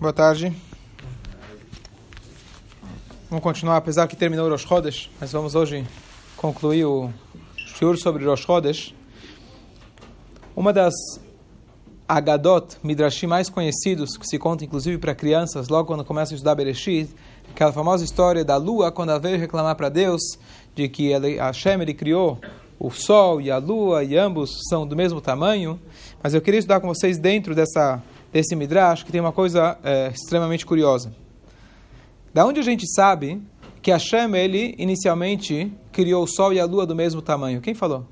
Boa tarde. Vamos continuar, apesar que terminou o Rosh Chodesh, mas vamos hoje concluir o shiur sobre Rosh Chodesh. Uma das Agadot, Midrashim mais conhecidos, que se conta inclusive para crianças, logo quando começam a estudar Bereshit, aquela famosa história da lua, quando ela veio reclamar para Deus de que ele, Hashem ele criou o sol e a lua, e ambos são do mesmo tamanho. Mas eu queria estudar com vocês dentro dessa, desse Midrash, que tem uma coisa é, extremamente curiosa. Da onde a gente sabe que Hashem, ele inicialmente criou o sol e a lua do mesmo tamanho? Quem falou?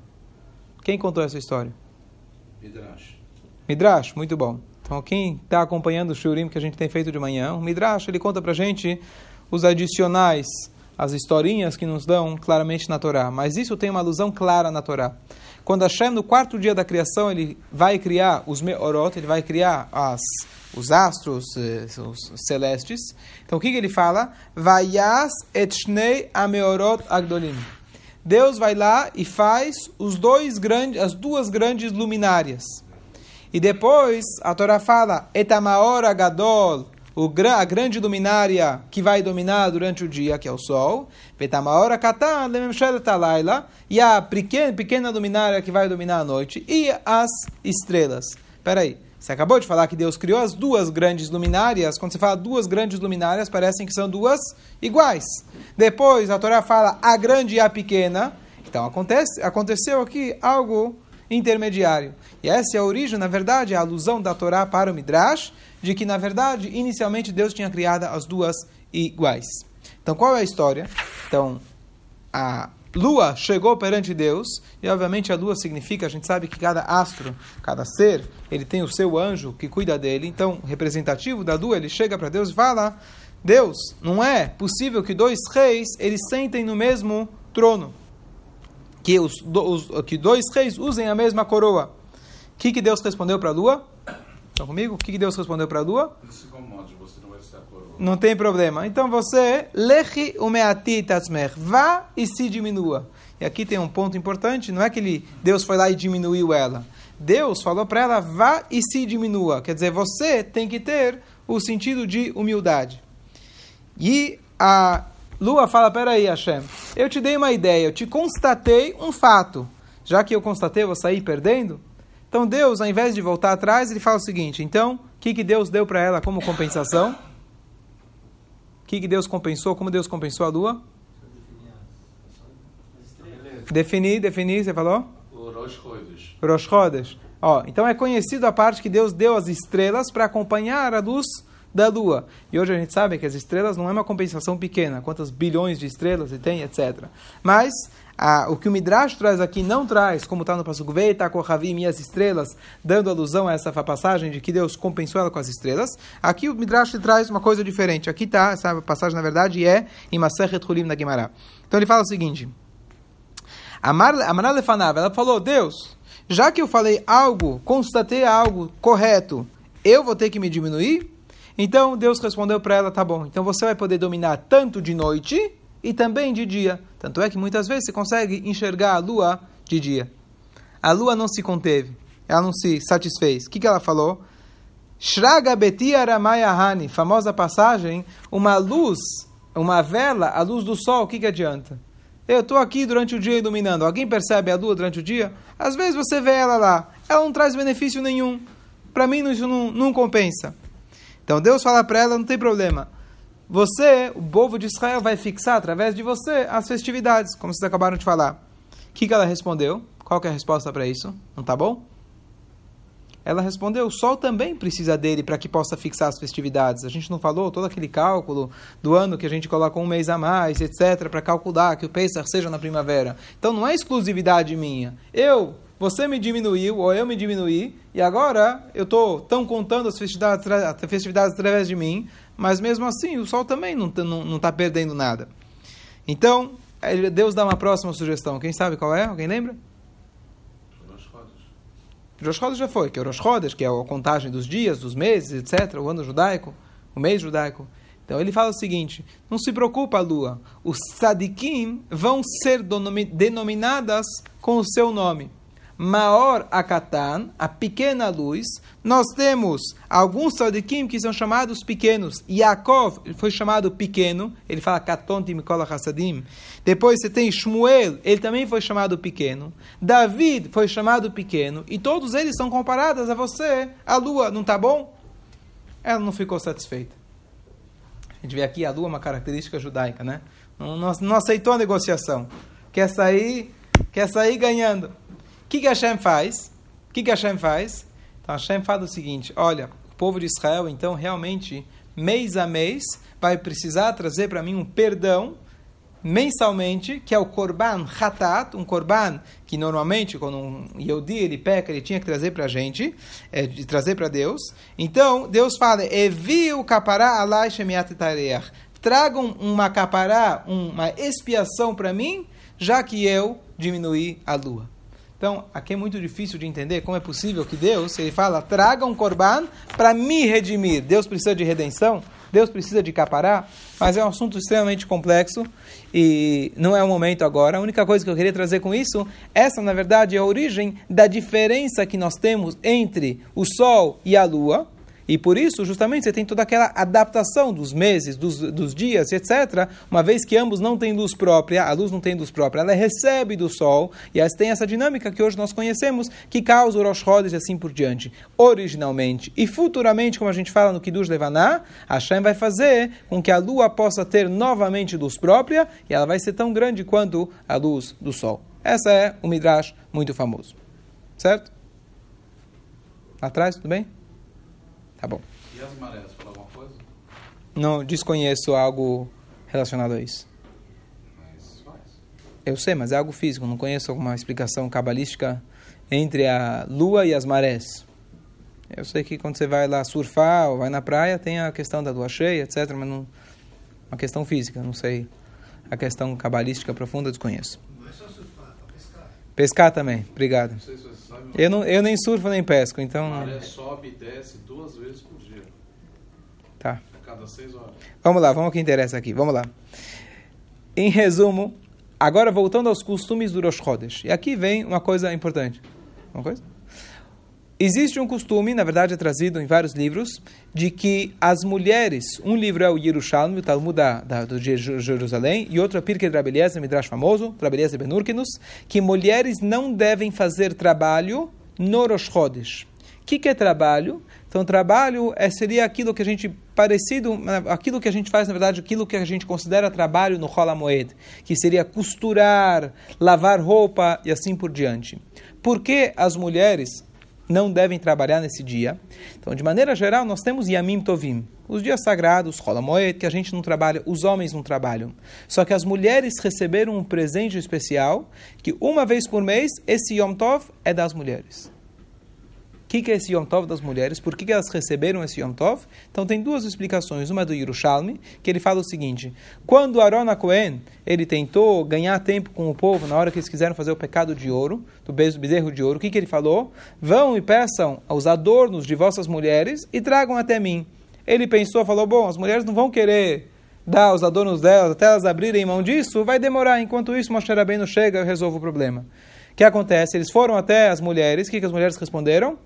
Quem contou essa história? Midrash. Midrash, muito bom. Então, quem está acompanhando o Shurim que a gente tem feito de manhã, o Midrash, ele conta para a gente os adicionais, as historinhas que nos dão claramente na Torá. Mas isso tem uma alusão clara na Torá. Quando Hashem, no quarto dia da criação, ele vai criar os Meorot, ele vai criar as, os astros, eh, os celestes. Então, o que, que ele fala? Vayas et shnei ameorot agdolim. Deus vai lá e faz os dois grandes, as duas grandes luminárias. E depois a Torá fala, etamaor agadol, a grande luminária que vai dominar durante o dia, que é o sol, Lememshelet e a pequena, pequena luminária que vai dominar a noite, e as estrelas. Espera aí, você acabou de falar que Deus criou as duas grandes luminárias, quando você fala duas grandes luminárias, parecem que são duas iguais. Depois a Torá fala a grande e a pequena, então acontece, aconteceu aqui algo intermediário. E essa é a origem, na verdade, a alusão da Torá para o Midrash, de que, na verdade, inicialmente Deus tinha criado as duas iguais. Então, qual é a história? Então, a lua chegou perante Deus, e obviamente a lua significa, a gente sabe que cada astro, cada ser, ele tem o seu anjo que cuida dele. Então, representativo da lua, ele chega para Deus e fala: Deus, não é possível que dois reis eles sentem no mesmo trono que, os, os, que dois reis usem a mesma coroa. O que, que Deus respondeu para a lua? Estão comigo? O que, que Deus respondeu para a lua? Não tem problema. Então você, lechi umeati vá e se diminua. E aqui tem um ponto importante, não é que ele, Deus foi lá e diminuiu ela. Deus falou para ela, vá e se diminua. Quer dizer, você tem que ter o sentido de humildade. E a Lua fala, peraí, Hashem, eu te dei uma ideia, eu te constatei um fato. Já que eu constatei, eu vou sair perdendo? Então Deus, ao invés de voltar atrás, ele fala o seguinte, então, o que, que Deus deu para ela como compensação? O que, que Deus compensou? Como Deus compensou a Lua? Definir, definir, você falou? O Rosh Chodesh. Ó, então é conhecido a parte que Deus deu as estrelas para acompanhar a luz da Lua. E hoje a gente sabe que as estrelas não é uma compensação pequena, quantas bilhões de estrelas ele tem, etc. Mas o que o Midrash traz aqui não traz, como está no Pasuk Veita, Kohavim e as estrelas, dando alusão a essa passagem de que Deus compensou ela com as estrelas. Aqui o Midrash traz uma coisa diferente. Aqui está, essa passagem na verdade é em Masechet Hulim na Gemara. Então ele fala o seguinte: Amar Lefanav, ela falou, Deus, já que eu falei algo, constatei algo correto, eu vou ter que me diminuir? Então Deus respondeu para ela: tá bom, então você vai poder dominar tanto de noite e também de dia. Tanto é que muitas vezes você consegue enxergar a lua de dia. A lua não se conteve, ela não se satisfez. O que, que ela falou? Shraga Betia Ramayahani, famosa passagem, uma luz, uma vela, a luz do sol, o que, que adianta? Eu estou aqui durante o dia iluminando. Alguém percebe a lua durante o dia? Às vezes você vê ela lá. Ela não traz benefício nenhum. Para mim, isso não, não compensa. Então Deus fala para ela, não tem problema. Você, o povo de Israel, vai fixar através de você as festividades, como vocês acabaram de falar. O que, que ela respondeu? Qual é a resposta para isso? Não tá bom? Ela respondeu: o sol também precisa dele para que possa fixar as festividades. A gente não falou todo aquele cálculo do ano que a gente coloca um mês a mais, etc., para calcular que o Pesach seja na primavera. Então não é exclusividade minha. Eu você me diminuiu, ou eu me diminuí, e agora eu estou tão contando as festividades, festividades através de mim, mas mesmo assim o sol também não está não, não tá perdendo nada. Então, Deus dá uma próxima sugestão. Quem sabe qual é? Alguém lembra? Rosh Chodesh. Já foi, que é o Rosh Chodesh, que é a contagem dos dias, dos meses, etc., o ano judaico, o mês judaico. Então ele fala o seguinte: não se preocupa, Lua, os tzadikim vão ser denominadas com o seu nome. Maor Akatan, a pequena luz. Nós temos alguns tzadikim que são chamados pequenos. Yaakov foi chamado pequeno, ele fala Katonti Mikola Hassadim. Depois você tem Shmuel, ele também foi chamado pequeno. David foi chamado pequeno. E todos eles são comparados a você, a lua, não está bom? Ela não ficou satisfeita. A gente vê aqui a lua é uma característica judaica, né? Não, não, não aceitou a negociação. Quer sair, quer sair ganhando. Que, que Hashem faz? O que, que Hashem faz? Então Hashem fala o seguinte: olha, o povo de Israel, então, realmente, mês a mês, vai precisar trazer para mim um perdão mensalmente, que é o Korban Hatat, um Korban que normalmente, quando um Yehudi ele peca, ele tinha que trazer para a gente, é, de trazer para Deus. Então, Deus fala, Evi o shemiat Tragam uma capará, uma expiação para mim, já que eu diminuí a lua. Então, aqui é muito difícil de entender como é possível que Deus, ele fala, traga um korban para me redimir. Deus precisa de redenção? Deus precisa de capará? Mas é um assunto extremamente complexo e não é o momento agora. A única coisa que eu queria trazer com isso, essa na verdade é a origem da diferença que nós temos entre o Sol e a Lua. E por isso, justamente, você tem toda aquela adaptação dos meses, dos, dos dias, etc. Uma vez que ambos não têm luz própria, a luz não tem luz própria, ela recebe do Sol, e aí tem essa dinâmica que hoje nós conhecemos, que causa o Rosh Chodesh e assim por diante. Originalmente e futuramente, como a gente fala no Kiddush Levaná, Hashem vai fazer com que a Lua possa ter novamente luz própria, e ela vai ser tão grande quanto a luz do Sol. Essa é o Midrash muito famoso. Certo? Atrás, tudo bem? Tá bom. E as marés, fala alguma coisa? Não desconheço algo relacionado a isso. Mas faz. Eu sei, mas é algo físico. Não conheço alguma explicação cabalística entre a lua e as marés. Eu sei que quando você vai lá surfar ou vai na praia, tem a questão da lua cheia, etc. Mas não. Uma questão física, não sei. A questão cabalística profunda, desconheço. Não é só surfar, para pescar. Pescar também, obrigado. Não sei se você Eu, não, eu nem surfo nem pesco, a então. maré sobe e desce duas vezes por dia. Tá. A cada seis horas. Vamos lá, vamos ao que interessa aqui. Vamos lá. Em resumo, agora voltando aos costumes do Rosh Chodesh. E aqui vem uma coisa importante. Uma coisa? Existe um costume, na verdade é trazido em vários livros, de que as mulheres, um livro é o Yerushalmi, o Talmud da, da, do Jerusalém, e outro é Pirkei de Rabeliezer, Midrash famoso, Rabeliezer Ben Urkinus, que mulheres não devem fazer trabalho no Rosh Chodesh. O que, que é trabalho? Então, trabalho é, seria aquilo que a gente parecido, aquilo que a gente faz, na verdade, aquilo que a gente considera trabalho no Rola Moed, que seria costurar, lavar roupa e assim por diante. Por que as mulheres não devem trabalhar nesse dia? Então, de maneira geral, nós temos Yamim Tovim, os dias sagrados, Rola Moed, que a gente não trabalha, os homens não trabalham. Só que as mulheres receberam um presente especial, que uma vez por mês, esse Yom Tov é das mulheres. O que, que é esse Yom Tov das mulheres? Por que, que elas receberam esse Yom Tov? Então tem duas explicações. Uma é do Yerushalmi, que ele fala o seguinte: quando Aaron Cohen ele tentou ganhar tempo com o povo na hora que eles quiseram fazer o pecado de ouro, do bez- bezerro de ouro, o que, que ele falou? Vão e peçam os adornos de vossas mulheres e tragam até mim. Ele pensou, falou: bom, as mulheres não vão querer dar os adornos delas até elas abrirem mão disso, vai demorar. Enquanto isso, Moshe Rabbeinu chega e resolve o problema. O que acontece? Eles foram até as mulheres, o que, que as mulheres responderam?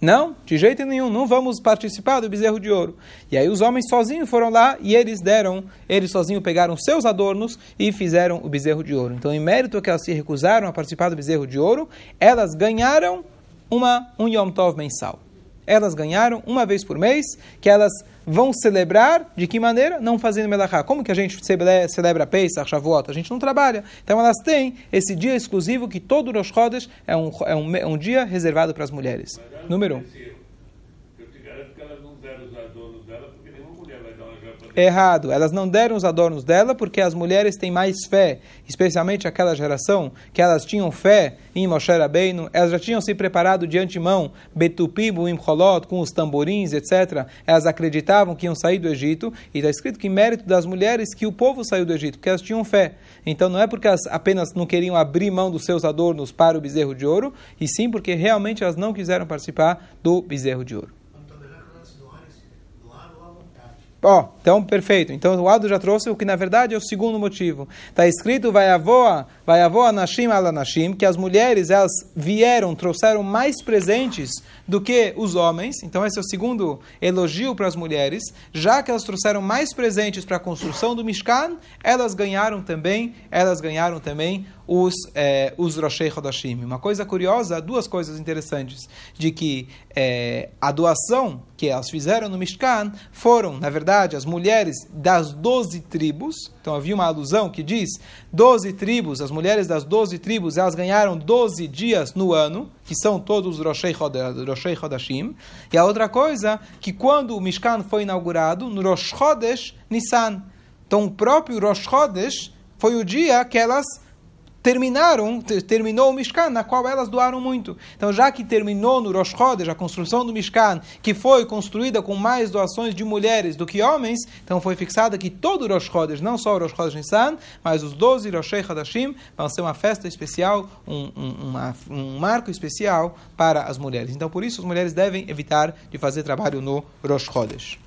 Não, de jeito nenhum, não vamos participar do bezerro de ouro. E aí os homens sozinhos foram lá e eles deram, eles sozinhos pegaram seus adornos e fizeram o bezerro de ouro. Então, em mérito que elas se recusaram a participar do bezerro de ouro, elas ganharam uma, um Yom Tov mensal. Elas ganharam uma vez por mês, que elas vão celebrar, de que maneira? Não fazendo melachá. Como que a gente cele- celebra Pesach, Shavuot? A gente não trabalha. Então elas têm esse dia exclusivo que todo Rosh Chodesh é um, é um, é um dia reservado para as mulheres. Número um. Eu te garanto que elas não deram os adornos dela, porque nenhuma mulher vai dar uma joia pra Errado. Elas não deram os adornos dela porque as mulheres têm mais fé, especialmente aquela geração que elas tinham fé em Moshe Rabbeinu, elas já tinham se preparado de antemão, Betupim, Buim Cholot, com os tamborins, etc. Elas acreditavam que iam sair do Egito e está escrito que mérito das mulheres que o povo saiu do Egito, porque elas tinham fé. Então não é porque elas apenas não queriam abrir mão dos seus adornos para o bezerro de ouro, e sim porque realmente elas não quiseram participar do bezerro de ouro. Então, melhor que elas doarem, doaram à Ó, então perfeito. Então o Aldo já trouxe o que na verdade é o segundo motivo. Está escrito vai avoa vai avô anashim alanashim, que as mulheres elas vieram, trouxeram mais presentes do que os homens. Então esse é o segundo elogio para as mulheres, já que elas trouxeram mais presentes para a construção do Mishkan, elas ganharam também, elas ganharam também os, eh, os Roshei Hodashim. Uma coisa curiosa, duas coisas interessantes, de que eh, a doação que elas fizeram no Mishkan foram, na verdade, as mulheres das doze tribos. Então havia uma alusão que diz, doze tribos, as mulheres das doze tribos, elas ganharam doze dias no ano, que são todos os Roshei Hodashim. E a outra coisa, que quando o Mishkan foi inaugurado, no Rosh Chodesh Nissan. Então o próprio Rosh Chodesh foi o dia que elas terminaram, terminou o Mishkan, na qual elas doaram muito. Então, já que terminou no Rosh Chodesh, a construção do Mishkan, que foi construída com mais doações de mulheres do que homens, então foi fixada que todo o Rosh Chodesh, não só o Rosh Chodesh Nissan, mas os 12 Rosh Hadashim, vão ser uma festa especial, um, um, uma, um marco especial para as mulheres. Então, por isso, as mulheres devem evitar de fazer trabalho no Rosh Chodesh.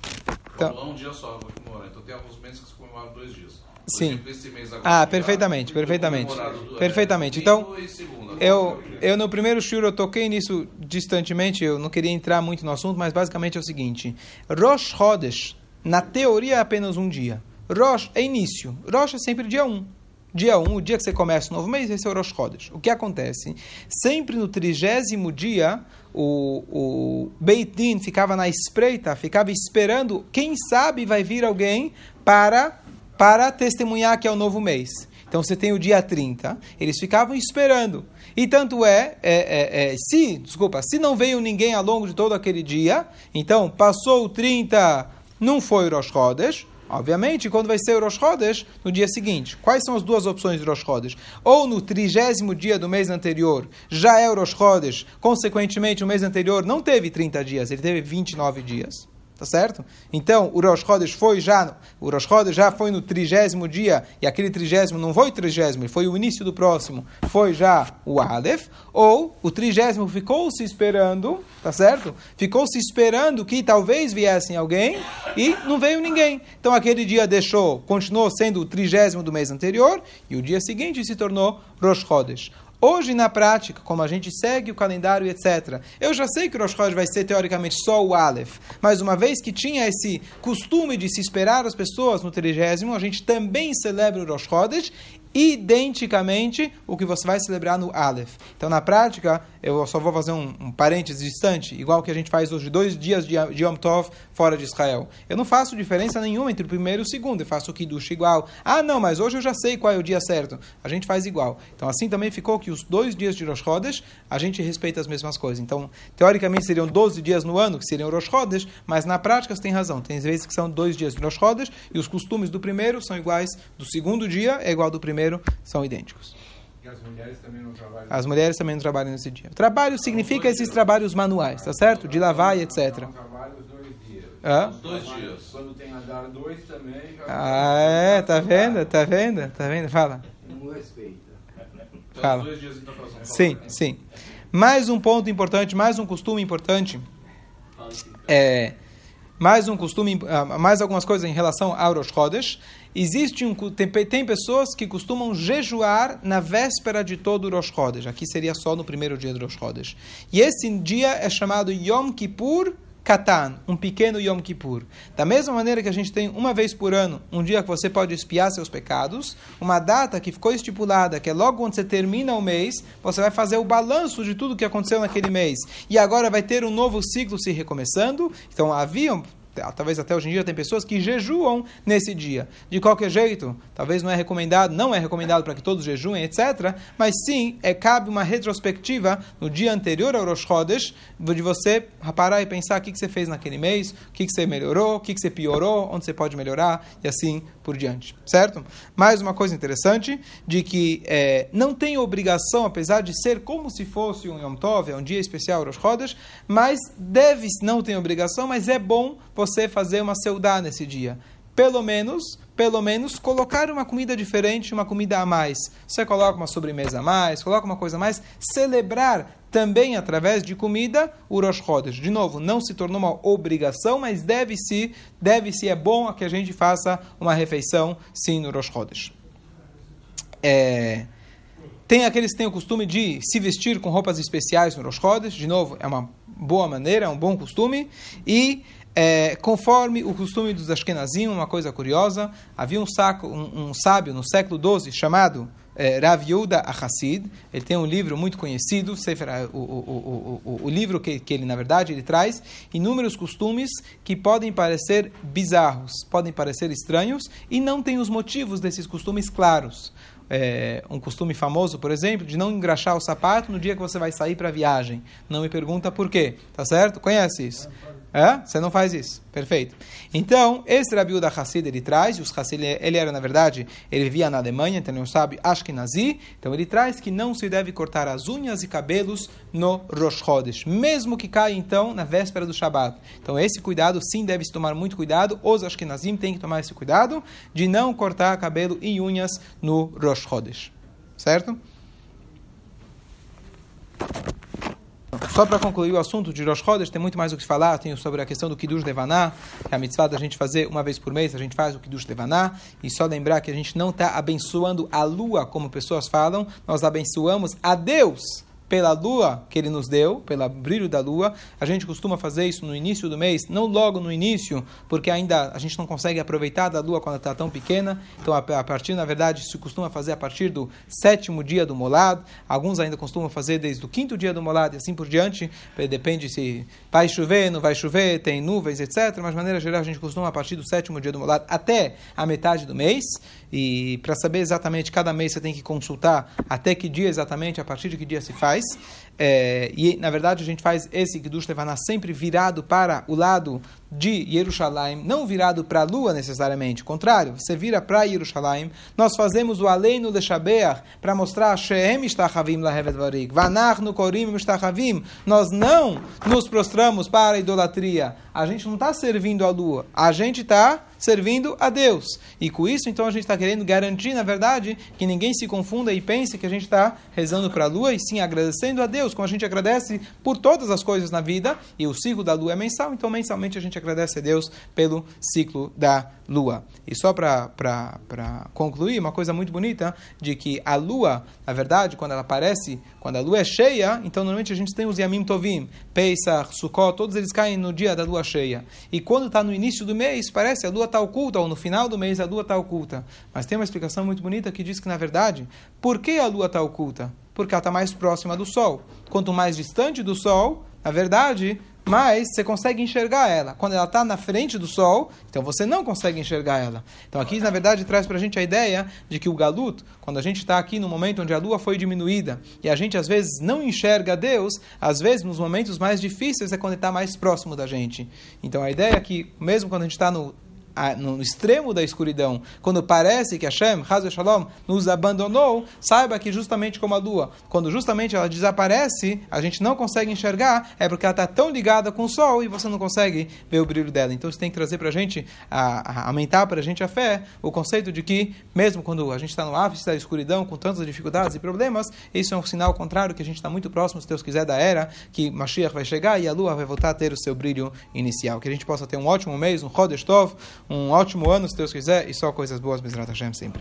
Então, um dia só, vou comemorar. Então tem alguns meses que se comemoram dois dias. Por Sim. exemplo, esse mês agora, Ah, perfeitamente, perfeitamente. do- Perfeitamente. é, Então, segunda. Eu, eu no primeiro shiur eu toquei nisso distantemente, eu não queria entrar muito no assunto, mas basicamente é o seguinte: Rosh Chodesh, na teoria é apenas um dia. Rosh é início. Rosh é sempre dia 1. Dia 1, o dia que você começa o novo mês, esse é o Rosh Chodesh. O que acontece? Sempre no trigésimo dia, o, o Beit Din ficava na espreita, ficava esperando, quem sabe vai vir alguém para para testemunhar que é o novo mês. Então você tem o dia 30, eles ficavam esperando. E tanto é, é, é, é, se, desculpa, se não veio ninguém ao longo de todo aquele dia, então passou o 30, não foi o Rosh Chodesh, obviamente, quando vai ser o Rosh Chodesh, no dia seguinte. Quais são as duas opções de Rosh Chodesh? Ou no trigésimo dia do mês anterior, já é o Rosh Chodesh, consequentemente o mês anterior não teve 30 dias, ele teve 29 dias. Tá certo? Então, o Rosh Chodesh foi já, o Rosh Chodesh já foi no trigésimo dia, e aquele trigésimo não foi trigésimo, foi o início do próximo, foi já o Aleph, ou o trigésimo ficou se esperando, tá certo? Ficou se esperando que talvez viessem alguém, e não veio ninguém. Então, aquele dia deixou, continuou sendo o trigésimo do mês anterior, e o dia seguinte se tornou Rosh Chodesh. Hoje, na prática, como a gente segue o calendário, etc., eu já sei que o Rosh Chodesh vai ser, teoricamente, só o Aleph, mas uma vez que tinha esse costume de se esperar as pessoas no trigésimo, a gente também celebra o Rosh Chodesh, identicamente o que você vai celebrar no Aleph. Então, na prática, eu só vou fazer um, um parênteses distante, igual que a gente faz hoje, dois dias de, de Yom Tov fora de Israel. Eu não faço diferença nenhuma entre o primeiro e o segundo, eu faço o Kiddush igual. Ah, não, mas hoje eu já sei qual é o dia certo. A gente faz igual. Então, assim também ficou que os dois dias de Rosh Chodesh, a gente respeita as mesmas coisas. Então, teoricamente seriam 12 dias no ano, que seriam Rosh Chodesh, mas na prática você tem razão. Tem vezes que são dois dias de Rosh Chodesh, e os costumes do primeiro são iguais, do segundo dia é igual do primeiro, são idênticos. E as mulheres também não trabalham. As mulheres também não trabalham nesse dia. Trabalho significa esses trabalhos manuais, tá certo? De lavar e etc. Não trabalham os dois dias. Hã? Os dois dias. Quando tem azar dois também, já. Ah, é, tá vendo? Tá vendo? Tá vendo? Fala. Não respeita. Então, Fala. os dois dias então Sim, sim. Mais um ponto importante, mais um costume importante. É, mais um costume, ah, mais algumas coisas em relação ao Rosh Chodesh. Existe um, tem, tem pessoas que costumam jejuar na véspera de todo o Rosh Chodesh. Aqui seria só no primeiro dia do Rosh Chodesh. E esse dia é chamado Yom Kippur Katan, um pequeno Yom Kippur. Da mesma maneira que a gente tem uma vez por ano, um dia que você pode espiar seus pecados, uma data que ficou estipulada, que é logo quando você termina o mês, você vai fazer o balanço de tudo que aconteceu naquele mês. E agora vai ter um novo ciclo se recomeçando. Então haviam talvez até hoje em dia tem pessoas que jejuam nesse dia. De qualquer jeito, talvez não é recomendado, não é recomendado para que todos jejuem, etc. Mas sim, é, cabe uma retrospectiva no dia anterior ao Rosh Chodesh, de você parar e pensar o que, que você fez naquele mês, o que, que você melhorou, o que, que você piorou, onde você pode melhorar e assim por diante, certo? Mais uma coisa interessante, de que é, não tem obrigação, apesar de ser como se fosse um Yom Tov, é um dia especial Rosh Chodesh, mas deve, não tem obrigação, mas é bom você fazer uma seudá nesse dia. Pelo menos, pelo menos, colocar uma comida diferente, uma comida a mais. Você coloca uma sobremesa a mais, coloca uma coisa a mais, celebrar também através de comida o Rosh Chodesh. De novo, não se tornou uma obrigação, mas deve-se, deve-se, é bom que a gente faça uma refeição sim no Rosh Chodesh. É, Tem aqueles que têm o costume de se vestir com roupas especiais no Rosh Chodesh, de novo, é uma boa maneira, é um bom costume, e é, conforme o costume dos Ashkenazim, uma coisa curiosa, havia um, saco, um, um sábio no século XII chamado é, Rav Yehuda Achassid, ele tem um livro muito conhecido, o, o, o, o, livro que, que ele, na verdade, ele traz inúmeros costumes que podem parecer bizarros, podem parecer estranhos, e não tem os motivos desses costumes claros. É, um costume famoso, por exemplo, de não engraxar o sapato no dia que você vai sair para a viagem. Não me pergunta por quê, tá certo? Conhece isso? É? Você não faz isso. Perfeito. Então, esse Rabi da Hassid ele traz, os Hassid, ele era, na verdade, ele vivia na Alemanha, então ele sabe Ashkenazi, então ele traz que não se deve cortar as unhas e cabelos no Rosh Chodesh, mesmo que caia, então, na véspera do Shabat. Então, esse cuidado, sim, deve se tomar muito cuidado, os Ashkenazim têm que tomar esse cuidado de não cortar cabelo e unhas no Rosh Chodesh. Certo? Só para concluir o assunto de Rosh Chodesh, tem muito mais o que falar, tem sobre a questão do Kiddush Levaná, que é a mitzvah da gente fazer uma vez por mês, a gente faz o Kiddush Levaná, e só lembrar que a gente não está abençoando a lua, como pessoas falam, nós abençoamos a Deus pela lua que ele nos deu, pelo brilho da lua. A gente costuma fazer isso no início do mês, não logo no início, porque ainda a gente não consegue aproveitar da lua quando está tão pequena. Então, a partir, na verdade, se costuma fazer a partir do sétimo dia do molado. Alguns ainda costumam fazer desde o quinto dia do molado e assim por diante. Depende se vai chover, não vai chover, tem nuvens, etc. Mas, de maneira geral, a gente costuma a partir do sétimo dia do molado até a metade do mês. E para saber exatamente, cada mês você tem que consultar até que dia exatamente, a partir de que dia se faz. É, e, na verdade, a gente faz esse Kiddush Levaná sempre virado para o lado de Jerusalém, não virado para a lua necessariamente, contrário, você vira para Jerusalém. Nós fazemos o Aleinu Leshabeach para mostrar Sheem Ishtachavim Lahevet Varik, Vanach no Korim Ishtachavim. Nós não nos prostramos para a idolatria. A gente não está servindo a lua, a gente está servindo a Deus. E com isso, então, a gente está querendo garantir, na verdade, que ninguém se confunda e pense que a gente está rezando para a lua e sim agradecendo a Deus, como a gente agradece por todas as coisas na vida. E o ciclo da lua é mensal, então mensalmente a gente agradece a Deus pelo ciclo da lua. E só para concluir, uma coisa muito bonita, de que a lua, na verdade, quando ela aparece, quando a lua é cheia, então normalmente a gente tem os Yamim Tovim, Pesach, Sukkot, todos eles caem no dia da lua cheia. E quando está no início do mês, parece a lua está oculta, ou no final do mês a lua está oculta. Mas tem uma explicação muito bonita que diz que, na verdade, por que a lua está oculta? Porque ela está mais próxima do Sol. Quanto mais distante do Sol, na verdade, mas você consegue enxergar ela. Quando ela está na frente do sol, então você não consegue enxergar ela. Então aqui, na verdade, traz para a gente a ideia de que o galut, quando a gente está aqui no momento onde a lua foi diminuída, e a gente às vezes não enxerga Deus, às vezes nos momentos mais difíceis é quando ele está mais próximo da gente. Então a ideia é que, mesmo quando a gente está no no extremo da escuridão, quando parece que Hashem, Hazel Shalom, nos abandonou, saiba que justamente como a lua, quando justamente ela desaparece, a gente não consegue enxergar, é porque ela está tão ligada com o sol e você não consegue ver o brilho dela. Então você tem que trazer para a gente, aumentar para a gente a fé, o conceito de que, mesmo quando a gente está no ápice da escuridão, com tantas dificuldades e problemas, isso é um sinal contrário, que a gente está muito próximo, se Deus quiser, da era que Mashiach vai chegar e a lua vai voltar a ter o seu brilho inicial. Que a gente possa ter um ótimo mês, um Chodesh Tov, um ótimo ano, se Deus quiser, e só coisas boas, Bezrat Hashem, sempre.